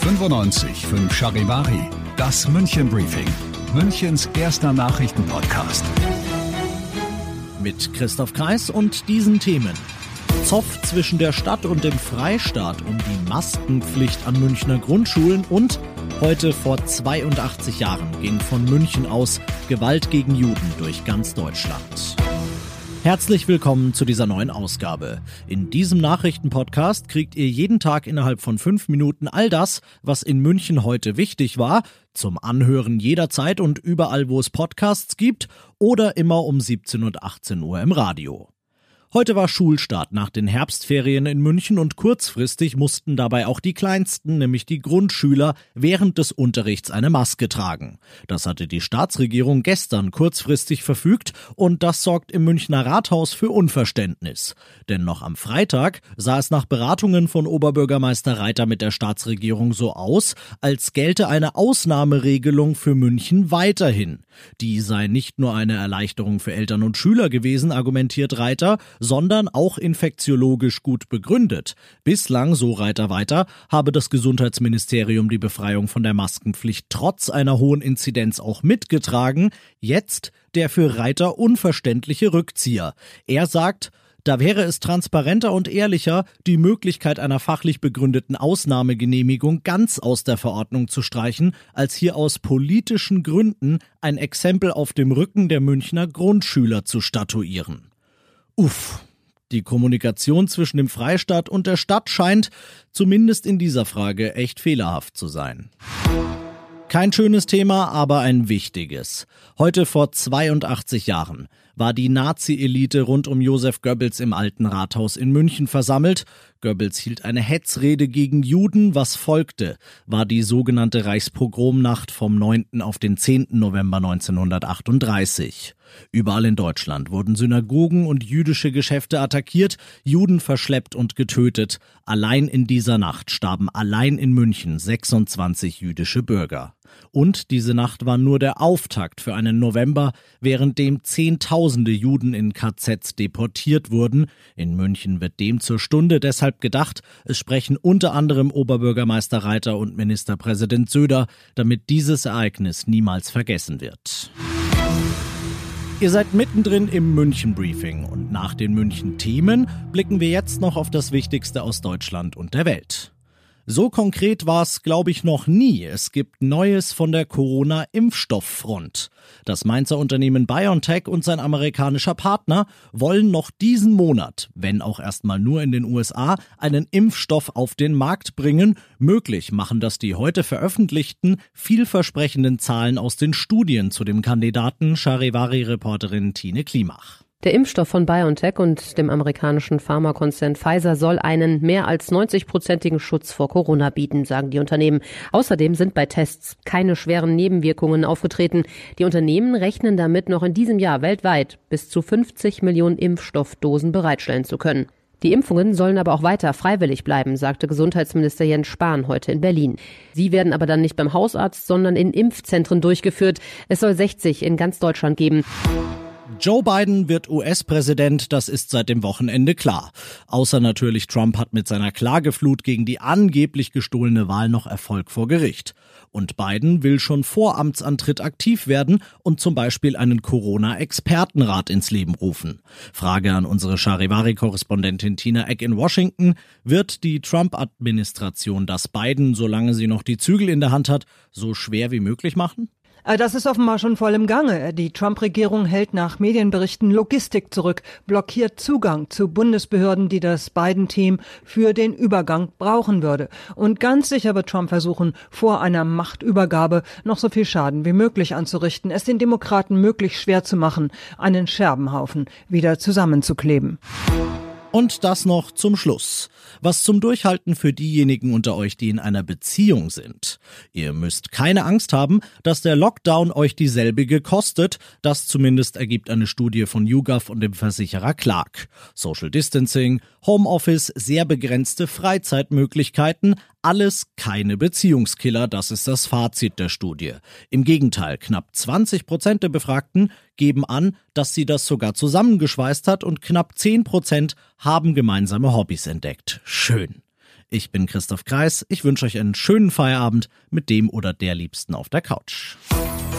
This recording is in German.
95 5 Charivari, das München Briefing, Münchens erster Nachrichtenpodcast. Mit Christoph Kreis und diesen Themen. Zoff zwischen der Stadt und dem Freistaat um die Maskenpflicht an Münchner Grundschulen und heute vor 82 Jahren ging von München aus Gewalt gegen Juden durch ganz Deutschland. Herzlich willkommen zu dieser neuen Ausgabe. In diesem Nachrichtenpodcast kriegt ihr jeden Tag innerhalb von fünf Minuten all das, was in München heute wichtig war, zum Anhören jederzeit und überall, wo es Podcasts gibt oder immer um 17 und 18 Uhr im Radio. Heute war Schulstart nach den Herbstferien in München und kurzfristig mussten dabei auch die Kleinsten, nämlich die Grundschüler, während des Unterrichts eine Maske tragen. Das hatte die Staatsregierung gestern kurzfristig verfügt und das sorgt im Münchner Rathaus für Unverständnis. Denn noch am Freitag sah es nach Beratungen von Oberbürgermeister Reiter mit der Staatsregierung so aus, als gelte eine Ausnahmeregelung für München weiterhin. Die sei nicht nur eine Erleichterung für Eltern und Schüler gewesen, argumentiert Reiter, sondern auch infektiologisch gut begründet. Bislang, so Reiter weiter, habe das Gesundheitsministerium die Befreiung von der Maskenpflicht trotz einer hohen Inzidenz auch mitgetragen. Jetzt der für Reiter unverständliche Rückzieher. Er sagt, da wäre es transparenter und ehrlicher, die Möglichkeit einer fachlich begründeten Ausnahmegenehmigung ganz aus der Verordnung zu streichen, als hier aus politischen Gründen ein Exempel auf dem Rücken der Münchner Grundschüler zu statuieren. Uff. Die Kommunikation zwischen dem Freistaat und der Stadt scheint, zumindest in dieser Frage, echt fehlerhaft zu sein. Kein schönes Thema, aber ein wichtiges. Heute vor 82 Jahren war die Nazi-Elite rund um Josef Goebbels im Alten Rathaus in München versammelt. Goebbels hielt eine Hetzrede gegen Juden. Was folgte, war die sogenannte Reichspogromnacht vom 9. auf den 10. November 1938. Überall in Deutschland wurden Synagogen und jüdische Geschäfte attackiert, Juden verschleppt und getötet. Allein in dieser Nacht starben allein in München 26 jüdische Bürger. Und diese Nacht war nur der Auftakt für einen November, während dem Zehntausende Juden in KZs deportiert wurden. In München wird dem zur Stunde deshalb gedacht. Es sprechen unter anderem Oberbürgermeister Reiter und Ministerpräsident Söder, damit dieses Ereignis niemals vergessen wird. Ihr seid mittendrin im München Briefing und nach den München Themen blicken wir jetzt noch auf das Wichtigste aus Deutschland und der Welt. So konkret war es, glaube ich, noch nie. Es gibt Neues von der Corona-Impfstofffront. Das Mainzer Unternehmen BioNTech und sein amerikanischer Partner wollen noch diesen Monat, wenn auch erstmal nur in den USA, einen Impfstoff auf den Markt bringen. Möglich machen das die heute veröffentlichten, vielversprechenden Zahlen aus den Studien zu dem Kandidaten Charivari-Reporterin Tine Klimach. Der Impfstoff von BioNTech und dem amerikanischen Pharmakonzern Pfizer soll einen mehr als 90-prozentigen Schutz vor Corona bieten, sagen die Unternehmen. Außerdem sind bei Tests keine schweren Nebenwirkungen aufgetreten. Die Unternehmen rechnen damit, noch in diesem Jahr weltweit bis zu 50 Millionen Impfstoffdosen bereitstellen zu können. Die Impfungen sollen aber auch weiter freiwillig bleiben, sagte Gesundheitsminister Jens Spahn heute in Berlin. Sie werden aber dann nicht beim Hausarzt, sondern in Impfzentren durchgeführt. Es soll 60 in ganz Deutschland geben. Joe Biden wird US-Präsident, das ist seit dem Wochenende klar. Außer natürlich Trump hat mit seiner Klageflut gegen die angeblich gestohlene Wahl noch Erfolg vor Gericht. Und Biden will schon vor Amtsantritt aktiv werden und zum Beispiel einen Corona-Expertenrat ins Leben rufen. Frage an unsere Charivari-Korrespondentin Tina Eck in Washington. Wird die Trump-Administration das Biden, solange sie noch die Zügel in der Hand hat, so schwer wie möglich machen? Äh, das ist offenbar schon voll im Gange. Die Trump-Regierung hält nach Medienberichten Logistik zurück, blockiert Zugang zu Bundesbehörden, die das Biden-Team für den Übergang brauchen würde. Und ganz sicher wird Trump versuchen, vor einer Machtübergabe noch so viel Schaden wie möglich anzurichten, es den Demokraten möglichst schwer zu machen, einen Scherbenhaufen wieder zusammenzukleben. Und das noch zum Schluss. Was zum Durchhalten für diejenigen unter euch, die in einer Beziehung sind. Ihr müsst keine Angst haben, dass der Lockdown euch dieselbige kostet. Das zumindest ergibt eine Studie von YouGov und dem Versicherer Clark. Social Distancing, Homeoffice, sehr begrenzte Freizeitmöglichkeiten, alles keine Beziehungskiller, das ist das Fazit der Studie. Im Gegenteil, knapp 20 Prozent der Befragten geben an, dass sie das sogar zusammengeschweißt hat und knapp 10 Prozent haben gemeinsame Hobbys entdeckt. Schön. Ich bin Christoph Kreis, ich wünsche euch einen schönen Feierabend mit dem oder der Liebsten auf der Couch.